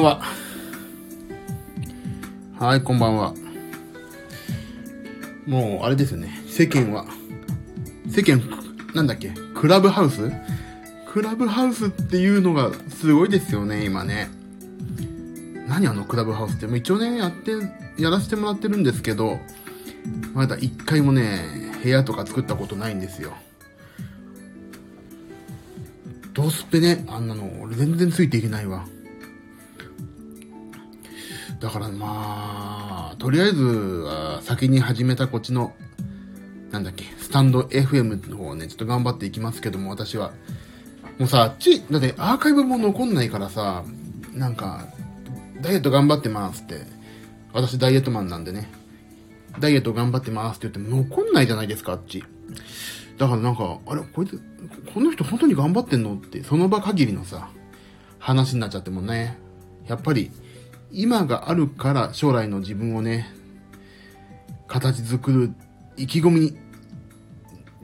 は。はい、こんばんは。もう、あれですよね。世間は、世間、なんだっけ、クラブハウス？クラブハウスっていうのがすごいですよね、今ね。何あのクラブハウスって？もう一応ね、やって、やらせてもらってるんですけど、まだ一回もね、部屋とか作ったことないんですよ。どうすってね、あんなの、俺全然ついていけないわ。だからまあ、とりあえずは先に始めたこっちの、なんだっけ、スタンド FM の方をね、ちょっと頑張っていきますけども、私は。もうさ、あっち、だってアーカイブも残んないからさ、なんか、ダイエット頑張ってますって。私ダイエットマンなんでね。ダイエット頑張ってますって言っても残んないじゃないですか、あっち。だからなんか、あれ、こいつ、この人本当に頑張ってんのって、その場限りのさ、話になっちゃってもね、やっぱり、今があるから将来の自分をね、形作る意気込みに、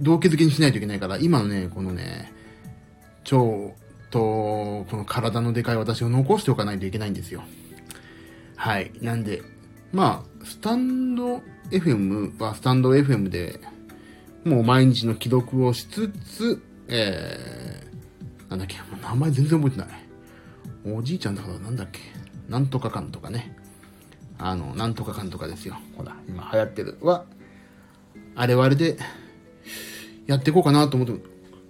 動機づけにしないといけないから、今のね、このね、腸と、この体のでかい私を残しておかないといけないんですよ。はい。なんで、まあ、スタンド FM はスタンド FM で、もう毎日の既読をしつつ、えー、なんだっけ、名前全然覚えてない。おじいちゃんだからなんだっけ。なんとかかんとかね。あの、なんとかかんとかですよ。ほら、今流行ってるは、あれはあれで、やっていこうかなと思っ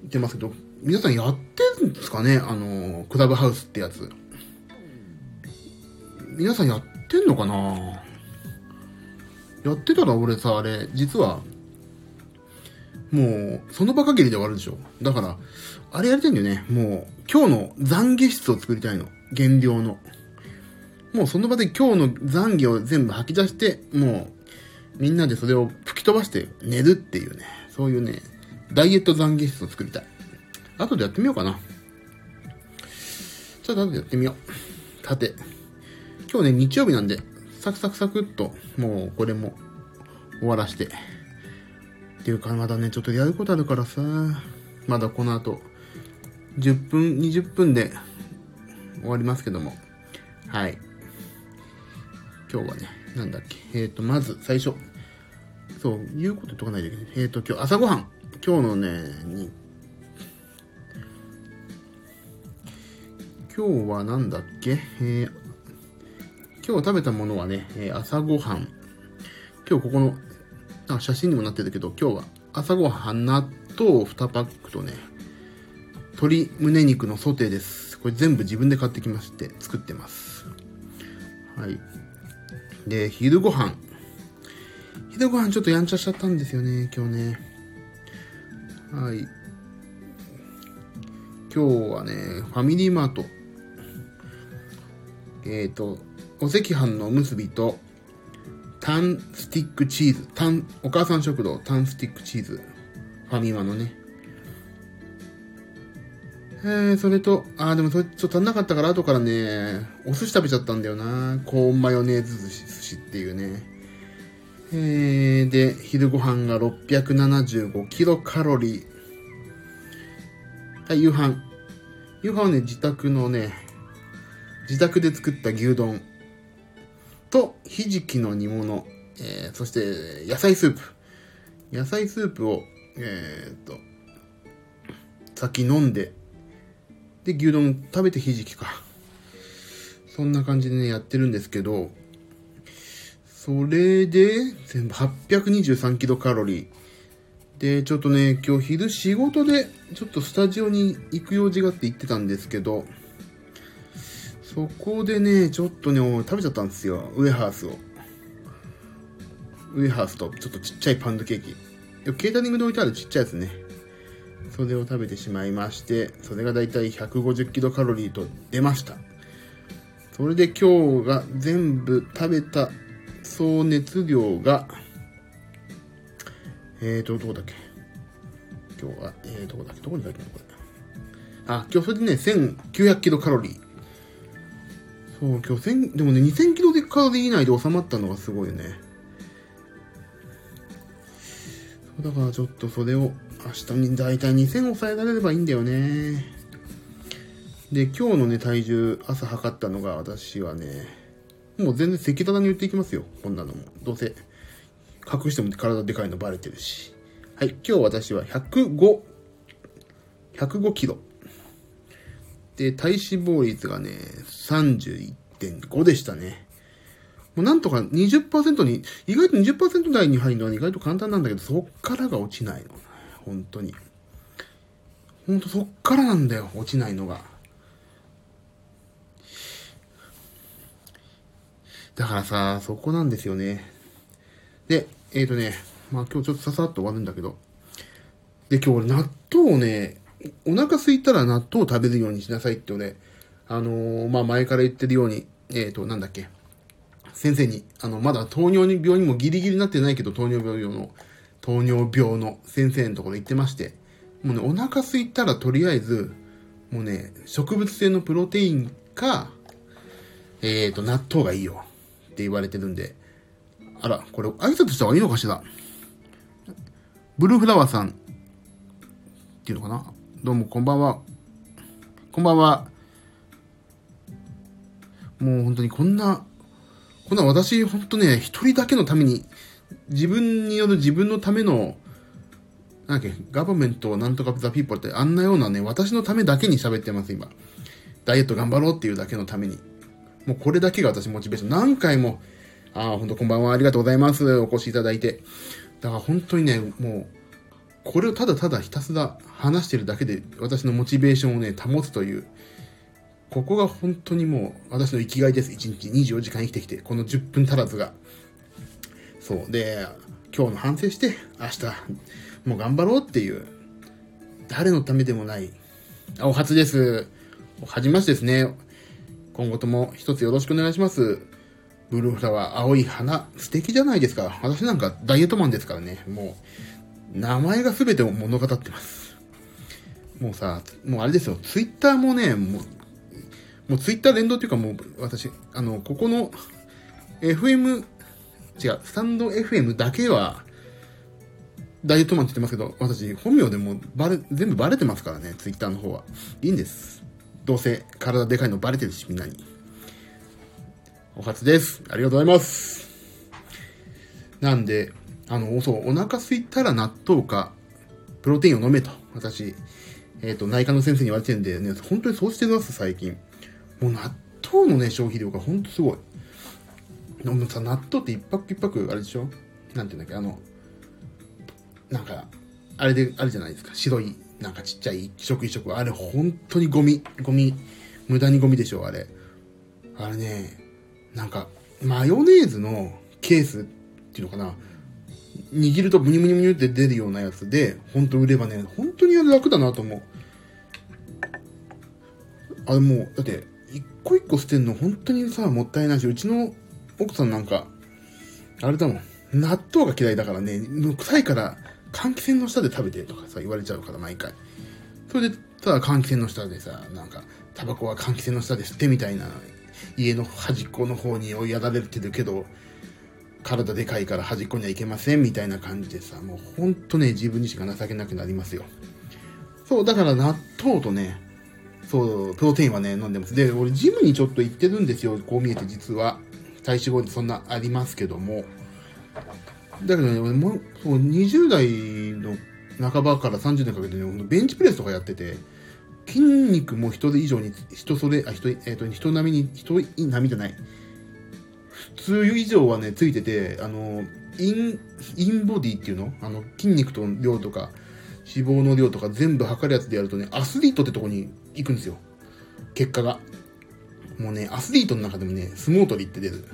てますけど、皆さんやってるんですかね？あの、クラブハウスってやつ。皆さんやってんのかな？やってたら俺さ、あれ、実は、もう、その場限りで終わるでしょ。だから、あれやりたいんだよね。もう、今日の懺悔室を作りたいの。減量の。もうその場で今日の懺悔を全部吐き出して、もう、みんなでそれを吹き飛ばして寝るっていうね。そういうね、ダイエット懺悔室を作りたい。後でやってみようかな。ちょっと後でやってみよう。さて、今日ね、日曜日なんで、サクサクサクっと、もうこれも終わらして。っていうか、まだね、ちょっとやることあるからさ、まだこの後、10分、20分で終わりますけども。はい。今日はね、なんだっけ？えっ、ー、と、まず最初。そう、言うこと言っとかないといけない。えっ、ー、と、今日朝ごはん。今日のね、今日はなんだっけ？えー、今日食べたものはね、えー、朝ごはん。今日ここの、あ写真にもなってるけど、今日は朝ごはん納豆2パックとね、鶏胸肉のソテーです。これ全部自分で買ってきまして作ってます。はい。で、昼ご飯。昼ご飯ちょっとやんちゃしちゃったんですよね、今日ね。はい。今日はね、ファミリーマート。えっ、ー、と、お赤飯のおむすびと、タンスティックチーズ、タン、お母さん食堂、タンスティックチーズ、ファミマのね。えー、それと、あーでもそれちょっと足んなかったから後からね、お寿司食べちゃったんだよな。コーンマヨネーズ寿司寿司っていうね。えー、で、昼ご飯が675キロカロリー。はい、夕飯。夕飯はね、自宅のね、自宅で作った牛丼。と、ひじきの煮物、えー、そして野菜スープ。野菜スープを、えー、っと、先飲んで、で、牛丼食べてひじきか。そんな感じでね、やってるんですけど、それで、全部823キロカロリー。で、ちょっとね、今日昼仕事で、ちょっとスタジオに行く用事があって行ってたんですけど、そこでね、ちょっとね、食べちゃったんですよ。ウエハースを。ウエハースと、ちょっとちっちゃいパンドケーキ。ケータリングで置いてあるちっちゃいやつね。それを食べてしまいまして、それがだいたい150キロカロリーと出ました。それで今日が全部食べた総熱量が、えーと、どこだっけ？今日は、えー、どこだっけ？どこに書いてあるの？これ。あ、今日それでね、1900キロカロリー。そう、今日1000、でもね、2000キロでカロリー以内で収まったのがすごいよね。だからちょっとそれを明日にだいたい2000抑えられればいいんだよね。で、今日のね、体重、朝測ったのが、私はね、もう全然赤裸々に言っていきますよ。こんなのも。どうせ、隠しても体でかいのバレてるし。はい、今日私は105、105キロ。で、体脂肪率がね、31.5でしたね。もうなんとか20%に、意外と20%台に入るのは意外と簡単なんだけど、そっからが落ちないの。本当に。本当そっからなんだよ、落ちないのが。だからさ、そこなんですよね。で、えっ、ー、とね、まあ今日ちょっとささっと終わるんだけど。で、今日俺納豆をね、お腹空いたら納豆を食べるようにしなさいって俺、あのー、まあ前から言ってるように、えっ、ー、と、なんだっけ。先生に、あの、まだ糖尿病にもギリギリなってないけど、糖尿病用の、糖尿病の先生のところ行ってまして、もうね、お腹空いたらとりあえず、もうね、植物性のプロテインか、えっ、ー、と、納豆がいいよって言われてるんで、あら、これ挨拶した方がいいのかしら？ブルーフラワーさんっていうのかな？どうもこんばんは。こんばんは。もう本当にこんな、こんな私、本当ね、一人だけのために、自分による自分のための、なんだっけ、ガバメントなんとかザピーポーってあんなようなね、私のためだけに喋ってます、今。ダイエット頑張ろうっていうだけのために。もうこれだけが私モチベーション。何回も、ああ、ほんとこんばんは、ありがとうございます。お越しいただいて。だから本当にね、もう、これをただただひたすら話してるだけで私のモチベーションをね、保つという、ここが本当にもう私の生きがいです。1日24時間生きてきて、この10分足らずが。そう。で、今日の反省して、明日、もう頑張ろうっていう、誰のためでもない、お初です。はじましですね。今後とも一つよろしくお願いします。ブルーフラワー、青い花、素敵じゃないですか。私なんかダイエットマンですからね。もう、名前が全てを物語ってます。もうさ、もうあれですよ。ツイッターもね、もう、もうツイッター連動っていうかもう、私、あの、ここの、FM、違う、スタンド FM だけは、ダイエットマンって言ってますけど、私、本名でもバレ、全部バレてますからね、ツイッターの方は。いいんです。どうせ体でかいのバレてるし、みんなに。お初です。ありがとうございます。なんで、あの、そう、お腹空いたら納豆か、プロテインを飲めと、私、えっ、ー、と、内科の先生に言われてるんでね、本当にそうしてます、最近。もう納豆のね、消費量が本当すごい。でもさ、納豆って一泊一泊、あれでしょ？なんていうんだっけ、あの、なんか、あれで、あれじゃないですか、白い、なんかちっちゃい一食一食。あれ、本当にゴミ、ゴミ、無駄にゴミでしょ、あれ。あれね、なんか、マヨネーズのケースっていうのかな？握るとブニブニブニって出るようなやつで、ほんと売ればね、本当に楽だなと思う。あれもう、だって、一個一個捨てんの本当にさ、もったいないし、うちの奥さんなんか、あれだもん、納豆が嫌いだからね、臭いから換気扇の下で食べてとかさ、言われちゃうから毎回。それで、ただ換気扇の下でさ、なんか、タバコは換気扇の下で吸ってみたいな家の端っこの方に追いやられてるけど、体でかいから端っこには行けませんみたいな感じでさ、もうほんとね、自分にしか情けなくなりますよ。そう、だから納豆とね、そう、プロテインはね、飲んでます。で、俺ジムにちょっと行ってるんですよ。こう見えて実は。体脂肪率そんなありますけども。だけどね、俺もそう、20代の半ばから30年かけてね、ベンチプレスとかやってて、筋肉も人以上に、人それ、あ、人、えっ、ー、と、人並みに、人並みじゃない。普通以上はね、ついてて、あの、イン、 InBody っていうの？あの、筋肉と量とか、脂肪の量とか全部測るやつでやるとね、アスリートってとこに行くんですよ。結果が。もうね、アスリートの中でもね、相撲取りって出る。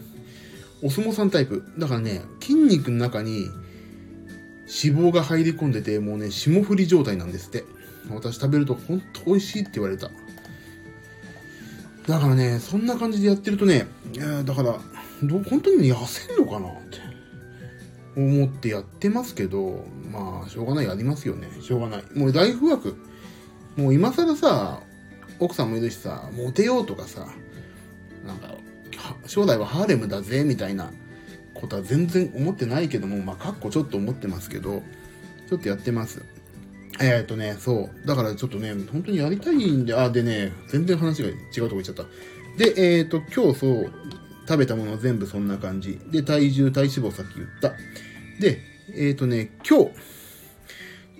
お相撲さんタイプ。だからね、筋肉の中に脂肪が入り込んでて、もうね、霜降り状態なんですって。私食べるとほんと美味しいって言われた。だからね、そんな感じでやってるとね、いやだから、ど本当に痩せんのかなって思ってやってますけど、まあ、しょうがない、やりますよね。しょうがない。もうライフワーク。もう今更さ、奥さんもいるしさ、モテようとかさ、なんか、将来はハーレムだぜ、みたいなことは全然思ってないけども、まあ、かっこちょっと思ってますけど、ちょっとやってます。えっ、とね、そう。だからちょっとね、本当にやりたいんで、あ、でね、全然話が違うとこ行っちゃった。で、えっ、と、今日そう、食べたもの全部そんな感じ。で、体重、体脂肪さっき言った。で、えっ、とね、今日、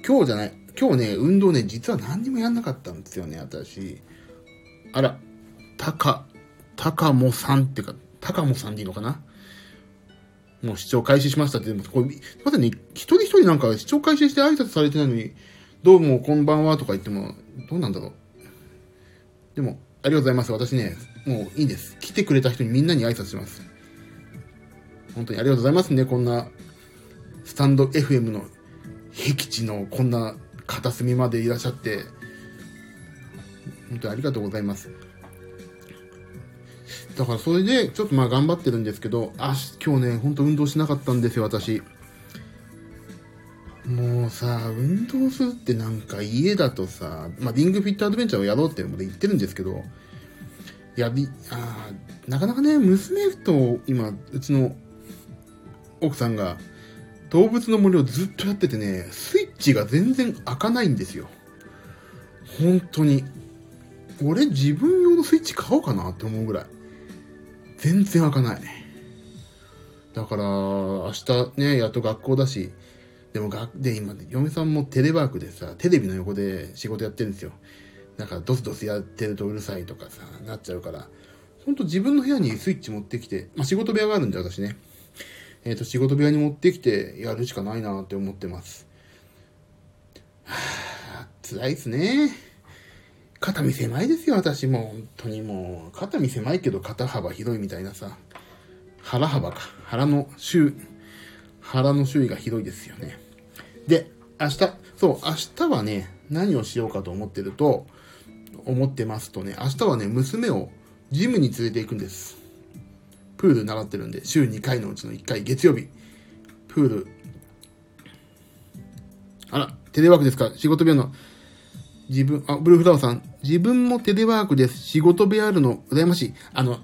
今日じゃない。今日ね、運動ね、実は何にもやんなかったんですよね、私。あら、たか、たかもさんってか、たかもさんでいいのかな？もう視聴開始しましたって、でも、これ、まだね、一人一人なんか視聴開始して挨拶されてないのに、どうも、こんばんはとか言っても、どうなんだろう。でも、ありがとうございます。私ね、もういいです。来てくれた人にみんなに挨拶します。本当にありがとうございますね。こんな、スタンド FM の僻地のこんな片隅までいらっしゃって、本当にありがとうございます。だからそれで、ちょっとまあ頑張ってるんですけど、あ、今日ね、ほんと運動しなかったんですよ、私。もうさ、運動するってなんか家だとさ、まあ、リングフィットアドベンチャーをやろうって言ってるんですけど、やり、あなかなかね、娘と今、うちの奥さんが動物の森をずっとやっててね、スイッチが全然開かないんですよ。本当に。俺自分用のスイッチ買おうかなって思うぐらい。全然開かない。だから、明日ね、やっと学校だし、でもが、で、今、嫁さんもテレワークでさ、テレビの横で仕事やってるんですよ。だから、ドスドスやってるとうるさいとかさ、なっちゃうから、ほんと自分の部屋にスイッチ持ってきて、まあ、仕事部屋があるんで、私ね。えっ、ー、と、仕事部屋に持ってきてやるしかないなって思ってます。はあ、辛いっすね。肩身狭いですよ、私も。本当にもう、肩身狭いけど肩幅広いみたいなさ。腹幅か。腹の周、腹の周囲が広いですよね。で、明日、そう、明日はね、何をしようかと思ってると、思ってますとね、明日はね、娘をジムに連れて行くんです。プール習ってるんで、週2回のうちの1回、月曜日、プール、あら、テレワークですか？仕事部屋の、自分、あ、ブルーフラワーさん、自分もテレワークです。仕事部屋あるの、羨ましい。あの、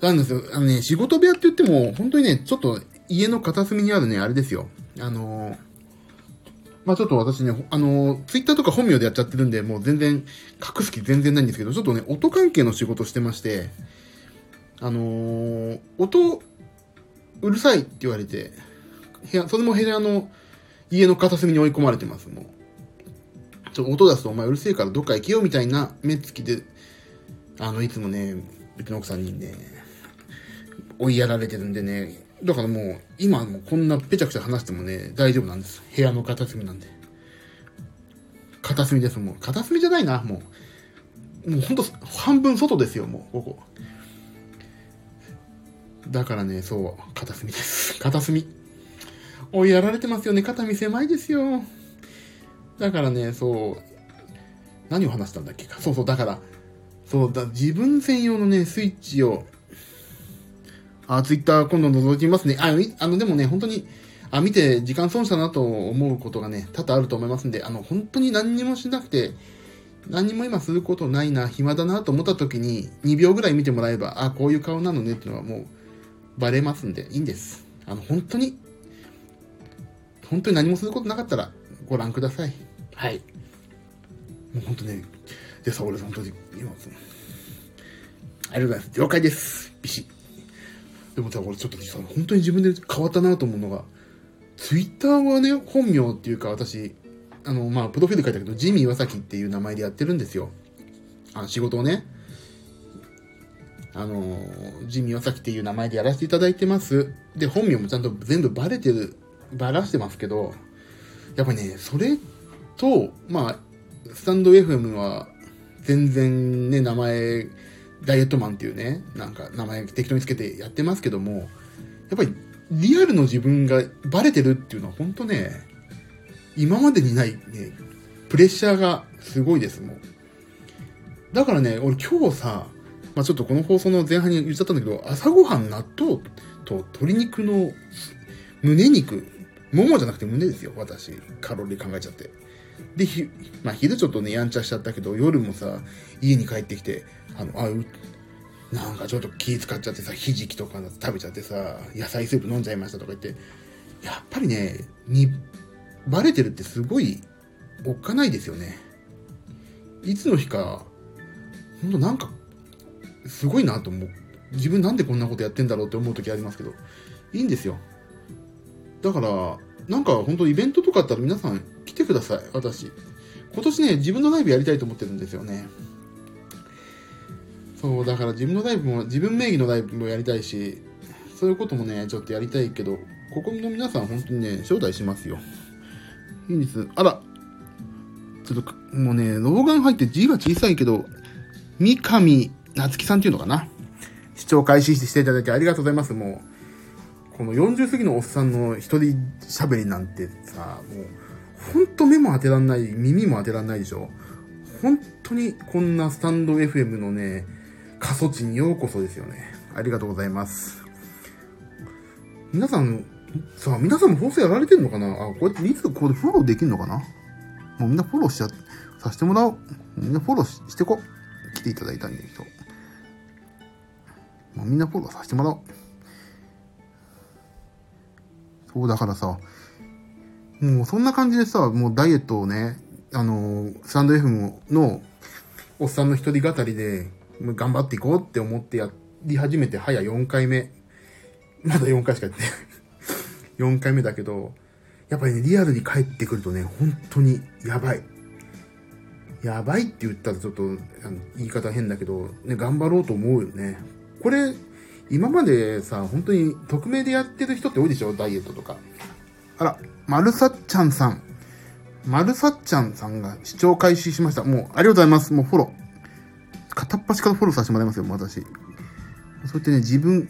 なんですよ、あのね、仕事部屋って言っても、本当にね、ちょっと家の片隅にあるね、あれですよ。あのー、まあちょっと私ね、あのー、ツイッターとか本名でやっちゃってるんで、もう全然、隠す気全然ないんですけど、ちょっとね、音関係の仕事してまして、あのー、音、うるさいって言われて、部屋、それも部屋の、家の片隅に追い込まれてます、もう。ちょっと音出すとお前うるせえからどっか行けよみたいな目つきで、あの、いつもね、うちの奥さんにね、追いやられてるんでね、だからもう、今もこんなぺちゃくちゃ話してもね、大丈夫なんです。部屋の片隅なんで。片隅です、もう。片隅じゃないな、もう。もうほんと、半分外ですよ、もう、ここ。だからね、そう、片隅です。片隅。追いやられてますよね。肩身狭いですよ。だからね、そう、何を話したんだっけか。そうそう、だから、そうだ、自分専用のね、スイッチをあ、ツイッター今度覗いてみますね。あ、あの、でもね、本当に、あ、見て時間損したなと思うことがね、多々あると思いますんで、あの、本当に何にもしなくて、何にも今することないな、暇だなと思った時に、2秒ぐらい見てもらえば、あ、こういう顔なのねっていうのはもう、バレますんで、いいんです。あの、本当に、本当に何もすることなかったら、ご覧ください。はい。もう本当ね、でさ、俺本当に、今、ありがとうございます。了解です。ビシッ。でもさ、俺ちょっとさ、本当に自分で変わったなと思うのが、ツイッターはね、本名っていうか私、あの、まあ、プロフィール書いたけど、ジミー・ワサキっていう名前でやってるんですよ。あ仕事をね。あの、ジミー・ワサキっていう名前でやらせていただいてます。で、本名もちゃんと全部バレてる、バラしてますけど、やっぱりね、それと、まあ、スタンド FM は全然ね、名前ダイエットマンっていうね、なんか名前適当につけてやってますけども、やっぱりリアルの自分がバレてるっていうのは本当ね、今までにないね、プレッシャーがすごいです、もう。だからね、俺今日さ、まあちょっとこの放送の前半に言っちゃったんだけど、朝ごはん納豆と鶏肉の胸肉、ももじゃなくて胸ですよ、私。カロリー考えちゃって。で、ひ、まあ昼ちょっとね、やんちゃしちゃったけど、夜もさ、家に帰ってきて、あの、あ、うなんかちょっと気使っちゃってさ、ひじきとか食べちゃってさ、野菜スープ飲んじゃいましたとか言って、やっぱりね、に、バレてるってすごいおっかないですよね。いつの日か、ほんとなんか、すごいなと思う。自分なんでこんなことやってんだろうって思う時ありますけど、いいんですよ。だから、なんか本当イベントとかあったら皆さん来てください、私。今年ね、自分のライブやりたいと思ってるんですよね。そう、だから自分のライブも、自分名義のライブもやりたいし、そういうこともね、ちょっとやりたいけど、ここの皆さん本当にね、招待しますよ。いいんです。あら、ちょっと、もうね、老眼入って字が小さいけど、三上夏樹さんっていうのかな。視聴開始していただきありがとうございます。もう、この40過ぎのおっさんの一人喋りなんてさ、もう、ほんと目も当てらんない、耳も当てらんないでしょ。本当にこんなスタンド FM のね、過疎地にようこそですよね。ありがとうございます。皆さん、さあ、皆さんも放送やられてんのかな？あ、こうやっていつここでフォローできるのかな？もうみんなフォローしちゃ、させてもらおう。みんなフォローしてこ。来ていただいたんで、人。もうみんなフォローさせてもらおう。そうだからさ、もうそんな感じでさ、もうダイエットをね、あの、スタンド F のおっさんの一人語りで頑張っていこうって思ってやり始めて早4回目。まだ4回しかやってない。4回目だけど、やっぱりね、リアルに帰ってくるとね、本当にやばい。やばいって言ったらちょっと言い方変だけど、ね、頑張ろうと思うよね。これ、今までさ、本当に匿名でやってる人って多いでしょ？ダイエットとか。あら、マルサッチャンさん。マルサッチャンさんが視聴開始しました。もう、ありがとうございます。もうフォロー。片っ端からフォローさせてもらいますよ、私。そうやってね、自分、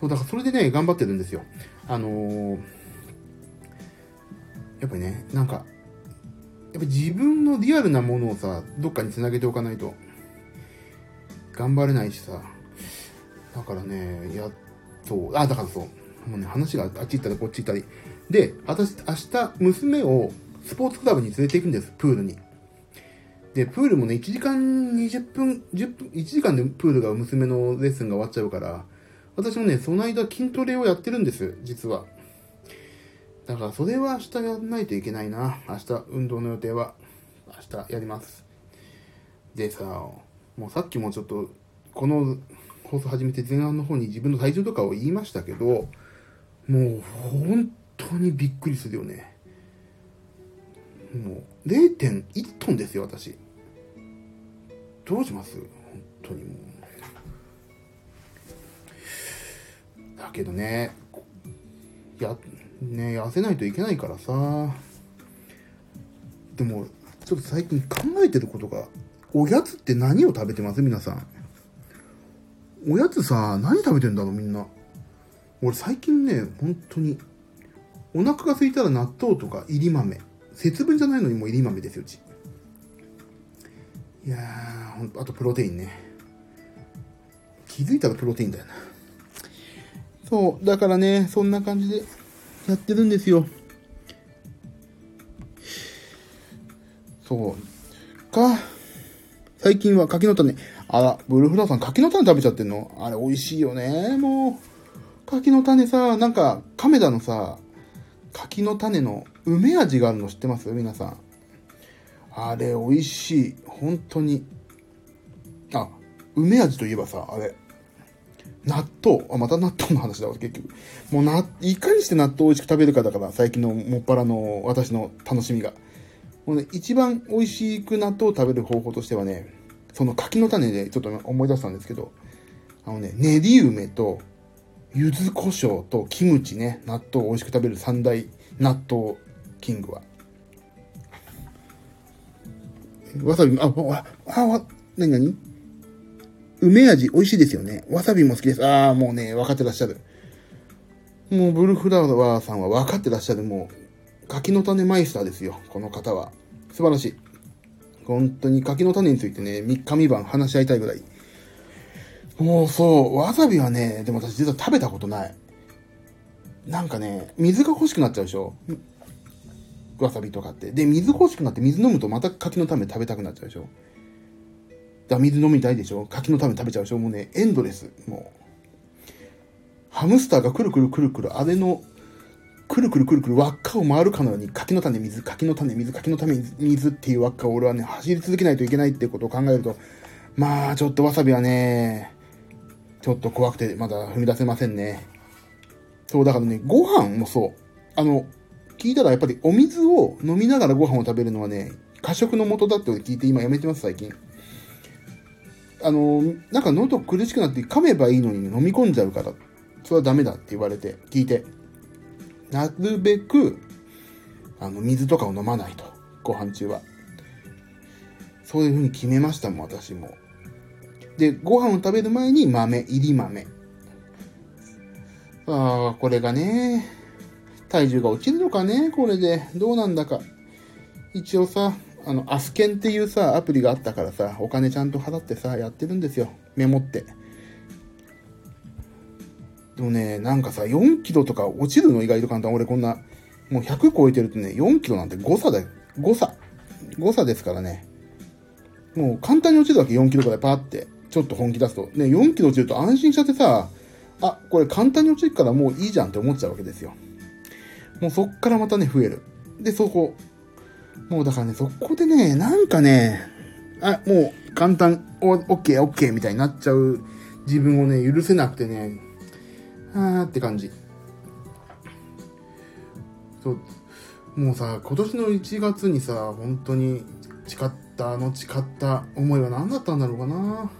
そう、だからそれでね、頑張ってるんですよ。あのー、やっぱりね、なんか、やっぱ自分のリアルなものをさ、どっかに繋げておかないと、頑張れないしさ、だからね、や、そう、あ、だからそう、もうね、話があっち行ったりこっち行ったり。で、私、明日、娘をスポーツクラブに連れて行くんです、プールに。で、プールもね、1時間20分、10分、1時間でプールが娘のレッスンが終わっちゃうから、私もね、その間筋トレをやってるんです、実は。だからそれは明日やらないといけないな。明日、運動の予定は、明日やります。でさ、もうさっきもちょっと、この放送始めて前半の方に自分の体重とかを言いましたけど、もう本当にびっくりするよね。もう0.1トンですよ、私。どうします？本当にもう。だけどね、や、ね、痩せないといけないからさ。でも、ちょっと最近考えてることが、おやつって何を食べてます？皆さん。おやつさ、何食べてんだろうみんな。俺最近ね、本当に、お腹が空いたら納豆とか入り豆。節分じゃないのにもう入り豆ですよ、うち。いやー、ほんと、あとプロテインね。気づいたらプロテインだよな。そう、だからね、そんな感じでやってるんですよ。そうか。最近は柿の種。あら、ブルフラワーさん柿の種食べちゃってんの？あれ美味しいよね。もう。柿の種さ、なんか、亀田のさ、柿の種の梅味があるの知ってます？皆さん。あれ美味しい。本当に。あ、梅味といえばさ、あれ。納豆。あ、また納豆の話だわ、結局。もうな、いかにして納豆を美味しく食べるかだから、最近のもっぱらの私の楽しみが。もうね、一番美味しく納豆を食べる方法としてはね、その柿の種でちょっと思い出したんですけど、あのね、練り梅と、柚子胡椒とキムチね、納豆を美味しく食べる三大納豆キングは。わさび、あ、あ、あ、なになに梅味美味しいですよね。わさびも好きです。ああ、もうね、分かってらっしゃる。もうブルフラワーさんは分かってらっしゃる。もう、柿の種マイスターですよ。この方は。素晴らしい。本当に柿の種についてね、3日3晩話し合いたいぐらい。もうそう、わさびはね、でも私実は食べたことない。なんかね、水が欲しくなっちゃうでしょわさびとかって。で、水欲しくなって水飲むとまた柿の種食べたくなっちゃうでしょだ水飲みたいでしょ柿の種食べちゃうでしょもうね、エンドレス。もう。ハムスターがくるくるくるくる、あれのくるくるくるくる輪っかを回るかのように柿の種水、柿の種水、柿の種水っていう輪っかを俺はね、走り続けないといけないってことを考えると、まあ、ちょっとわさびはね、ちょっと怖くてまだ踏み出せませんね。そう、だからね、ご飯もそう。あの、聞いたらやっぱりお水を飲みながらご飯を食べるのはね、過食の元だって聞いて今やめてます、最近。あの、なんか喉苦しくなって噛めばいいのに、飲み込んじゃうから、それはダメだって言われて、聞いて。なるべく、あの、水とかを飲まないと。ご飯中は。そういうふうに決めましたもん、私も。で、ご飯を食べる前に豆、入り豆。ああ、これがね、体重が落ちるのかね、これで。どうなんだか。一応さ、あの、アスケンっていうさ、アプリがあったからさ、お金ちゃんと払ってさ、やってるんですよ。メモって。でもね、なんかさ、4キロとか落ちるの？意外と簡単。俺こんな、もう100超えてるとね、4キロなんて誤差だよ。誤差。誤差ですからね。もう簡単に落ちるわけ、4キロくらいパーって。ちょっと本気出すと。ね、4キロ落ちると安心しちゃってさ、あ、これ簡単に落ちるからもういいじゃんって思っちゃうわけですよ。もうそっからまたね、増える。で、そこ、もうだからね、そこでね、なんかね、あ、もう簡単、お、オッケー、オッケーみたいになっちゃう自分をね、許せなくてね、あーって感じ。そう、もうさ、今年の1月にさ、本当に誓った、あの誓った思いは何だったんだろうかな。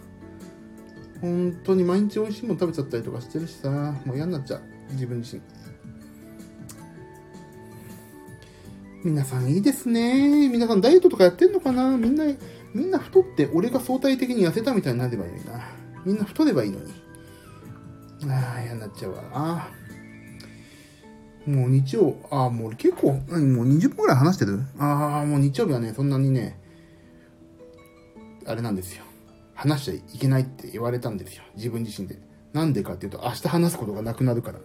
本当に毎日美味しいもの食べちゃったりとかしてるしさ、もう嫌になっちゃう。自分自身。皆さんいいですね。皆さんダイエットとかやってんのかな？みんな、みんな太って俺が相対的に痩せたみたいになればいいな。みんな太ればいいのに。ああ、嫌になっちゃうわな。もう日曜、ああ、もう結構、何、もう20分くらい話してる？ああ、もう日曜日はね、そんなにね、あれなんですよ。話しちゃいけないって言われたんですよ。自分自身で。なんでかっていうと、明日話すことがなくなるから。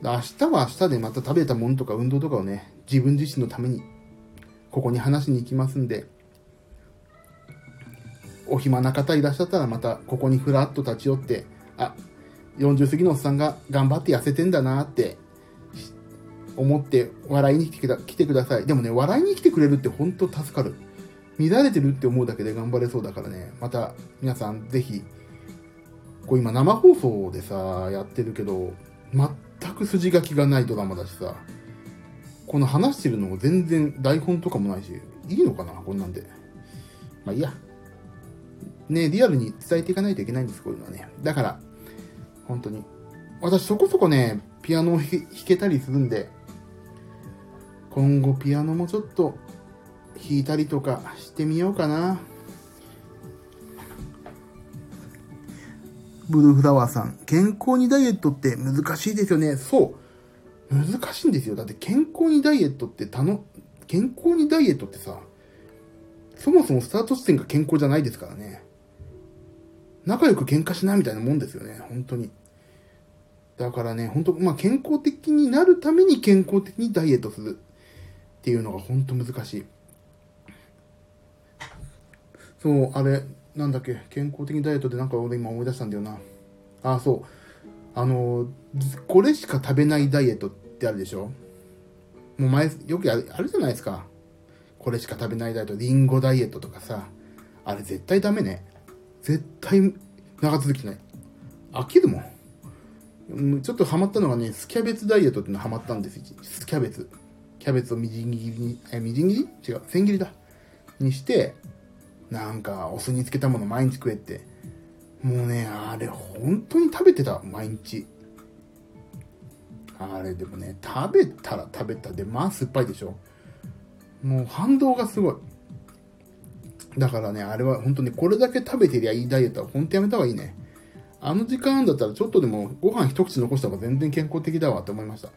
明日は明日でまた食べたものとか運動とかをね、自分自身のために、ここに話しに行きますんで、お暇な方いらっしゃったらまたここにふらっと立ち寄って、あ、40過ぎのおっさんが頑張って痩せてんだなって思って笑いに来てください。でもね、笑いに来てくれるって本当助かる。乱れてるって思うだけで頑張れそうだからね、また皆さんぜひ、こう今生放送でさ、やってるけど、全く筋書きがないドラマだしさ、この話してるのも全然台本とかもないし、いいのかな？こんなんで。まあいいや。ねリアルに伝えていかないといけないんです、こういうのはね。だから、本当に。私そこそこね、ピアノを弾けたりするんで、今後ピアノもちょっと弾いたりとかしてみようかな。ブルーフラワーさん、健康にダイエットって難しいですよね。そう。難しいんですよ。だって健康にダイエットってたの、健康にダイエットってさ、そもそもスタート地点が健康じゃないですからね。仲良く喧嘩しないみたいなもんですよね。本当に。だからね、本当まあ健康的になるために健康的にダイエットするっていうのが本当難しい。そう、あれ、なんだっけ、健康的ダイエットでなんか俺今思い出したんだよな。あ、そう。あの、これしか食べないダイエットってあるでしょ？もう前、よくあるあるじゃないですか。これしか食べないダイエット、リンゴダイエットとかさ。あれ絶対ダメね。絶対長続きない。飽きるもん。ちょっとハマったのがね、スキャベツダイエットっていうのハマったんですよ。スキャベツ。キャベツをみじん切りに、え、みじん切り？違う、千切りだ。にして、なんか、お酢につけたもの毎日食えって。もうね、あれ、本当に食べてた、毎日。あれ、でもね、食べたら食べたで、まあ酸っぱいでしょ。もう反動がすごい。だからね、あれは本当にこれだけ食べてりゃいいダイエットは本当やめた方がいいね。あの時間だったらちょっとでもご飯一口残した方が全然健康的だわって思いました。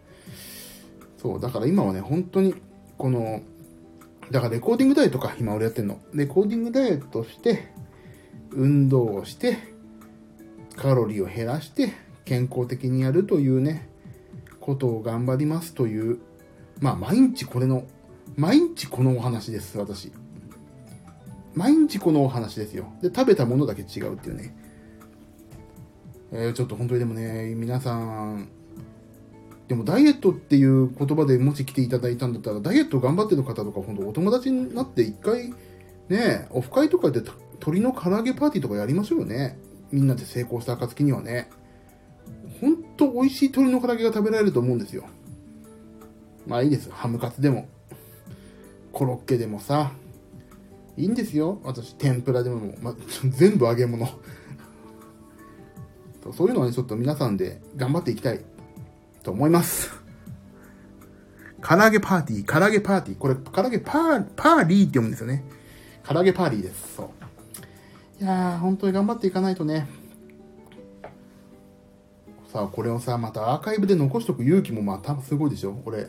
そう、だから今はね、本当に、この、だからレコーディングダイエットか、今俺やってんの。レコーディングダイエットして、運動をして、カロリーを減らして、健康的にやるというね、ことを頑張りますという、まあ毎日これの、毎日このお話です、私。毎日このお話ですよ。で、食べたものだけ違うっていうね。えー、ちょっと本当にでもね、皆さん、でもダイエットっていう言葉でもし来ていただいたんだったら、ダイエット頑張ってる方とか、本当お友達になって一回、ね、オフ会とかで鶏の唐揚げパーティーとかやりましょうよね。みんなで成功した暁にはね。ほんと美味しい鶏の唐揚げが食べられると思うんですよ。まあいいです。ハムカツでも、コロッケでもさ、いいんですよ。私、天ぷらでも、ま、全部揚げ物。そういうのはね、ちょっと皆さんで頑張っていきたいと思います。唐揚げパーティー、唐揚げパーティー。これ、唐揚げパー、パーリーって読むんですよね。唐揚げパーリーです。そう。いやー、本当に頑張っていかないとね。さあ、これをさ、またアーカイブで残しとく勇気もまたすごいでしょ俺。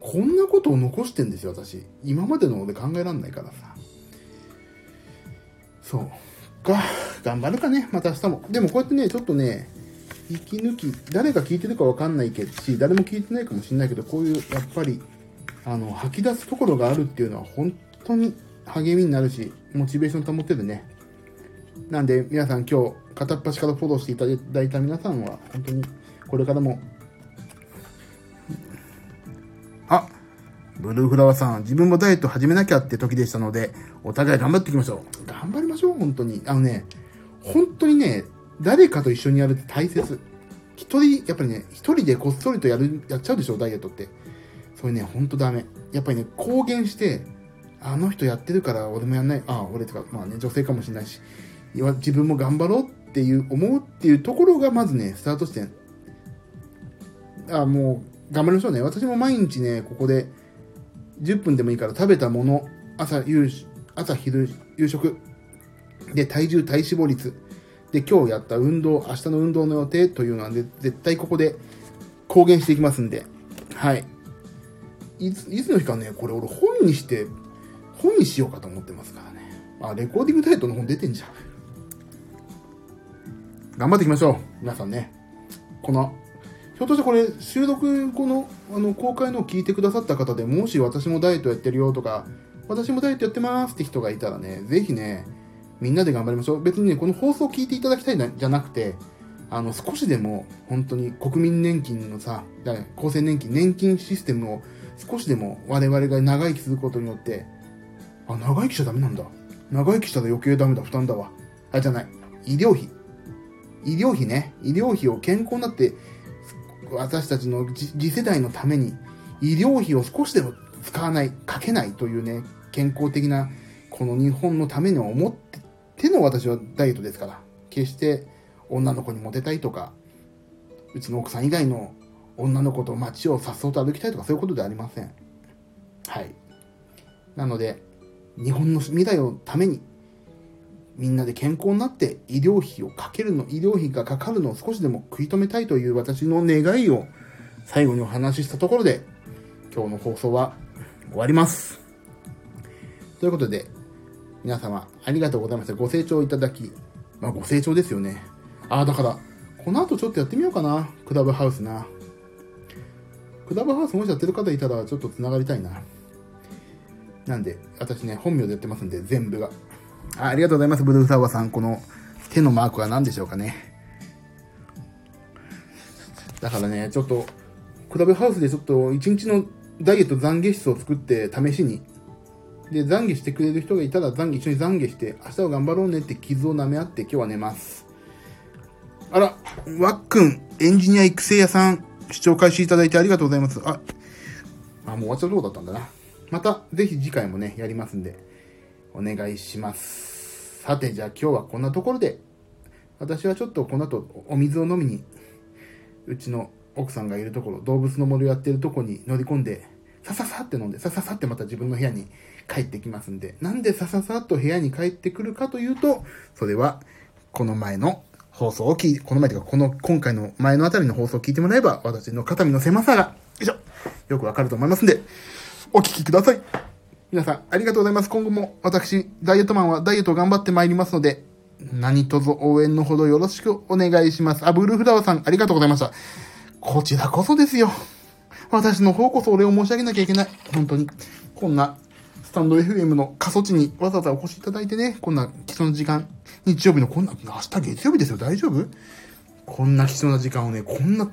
こんなことを残してんですよ、私。今までので考えらんないからさ。そう。か、頑張るかね、また明日も。でもこうやってね、ちょっとね、息抜き、誰が聞いてるかわかんないけどし、誰も聞いてないかもしれないけど、こういう、やっぱり、あの、吐き出すところがあるっていうのは、本当に励みになるし、モチベーション保ってるね。なんで、皆さん今日、片っ端からフォローしていただいた皆さんは、本当に、これからも、あ、ブルーフラワーさん、自分もダイエット始めなきゃって時でしたので、お互い頑張っていきましょう。頑張りましょう、本当に。あのね、本当にね、誰かと一緒にやるって大切。一人、やっぱりね、一人でこっそりとやる、やっちゃうでしょ、ダイエットって。それね、ほんとダメ。やっぱりね、公言して、あの人やってるから俺もやんない。あ、俺とか、まあね、女性かもしれないし、自分も頑張ろうっていう、思うっていうところがまずね、スタートしてあもう、頑張りましょうね。私も毎日ね、ここで、10分でもいいから食べたもの、朝、夕、朝、昼、夕食、で、体重、体脂肪率、で、今日やった運動、明日の運動の予定というのは、ね、絶対ここで公言していきますんで、はい。いつ、いつの日かね、これ俺本にして、本にしようかと思ってますからね。あ、レコーディングタイトの本出てんじゃん。頑張っていきましょう。皆さんね。この、ひょっとしてこれ、収録後の、あの、公開のを聞いてくださった方でもし私もダイエットやってるよとか、私もダイエットやってますって人がいたらね、ぜひね、みんなで頑張りましょう。別にね、この放送を聞いていただきたいんじゃなくて、あの、少しでも、本当に国民年金のさ、厚生年金、年金システムを少しでも我々が長生きすることによって、あ、長生きしちゃダメなんだ。長生きしたら余計ダメだ、負担だわ。あ、じゃない。医療費。医療費ね。医療費を健康になって、私たちの次世代のために、医療費を少しでも使わない、かけないというね、健康的な、この日本のために思って手の私はダイエットですから、決して女の子にモテたいとか、うちの奥さん以外の女の子と街をさっそうと歩きたいとかそういうことではありません。はい。なので、日本の未来のために、みんなで健康になって医療費をかけるの、医療費がかかるのを少しでも食い止めたいという私の願いを最後にお話ししたところで、今日の放送は終わります。ということで、皆様、ありがとうございました。ご清聴いただき、まあ、ご清聴ですよね。ああ、だから、この後ちょっとやってみようかな。クラブハウスな。クラブハウスもしやってる方いたら、ちょっと繋がりたいな。なんで、私ね、本名でやってますんで、全部が。あありがとうございます、ブルーフラワーさん。この手のマークは何でしょうかね。だからね、ちょっと、クラブハウスでちょっと一日のダイエット懺悔室を作って試しにで、懺悔してくれる人がいたら懺悔、一緒に懺悔して、明日は頑張ろうねって傷を舐め合って今日は寝ます。あら、わっくん、エンジニア育成屋さん、視聴開始いただいてありがとうございます。あ、あ、もう終わっちゃうとこだったんだな。また、ぜひ次回もね、やりますんで、お願いします。さて、じゃあ今日はこんなところで、私はちょっとこの後お水を飲みに、うちの奥さんがいるところ、動物の森をやってるとこに乗り込んで、さささって飲んで、さささってまた自分の部屋に帰ってきますんで、なんでさささっと部屋に帰ってくるかというと、それは、この前の放送を聞いて、この前というか、この、今回の前のあたりの放送を聞いてもらえば、私の肩身の狭さが、よいしょ、よくわかると思いますんで、お聞きください。皆さん、ありがとうございます。今後も、私、ダイエットマンはダイエットを頑張ってまいりますので、何卒応援のほどよろしくお願いします。あ、ブルーフラワーさん、ありがとうございました。こちらこそですよ。私の方こそお礼を申し上げなきゃいけない。本当に。こんなスタンド FM の過疎地にわざわざお越しいただいてね、こんな貴重な時間、日曜日のこんな、明日月曜日ですよ、大丈夫？こんな貴重な時間をね、こんな、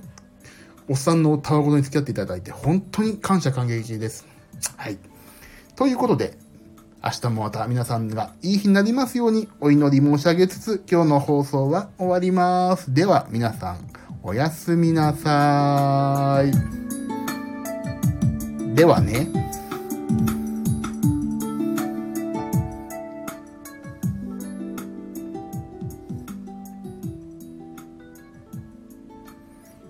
おっさんのたわごとに付き合っていただいて、本当に感謝感激です。はい。ということで、明日もまた皆さんがいい日になりますようにお祈り申し上げつつ、今日の放送は終わります。では皆さん、おやすみなさーい。ではね。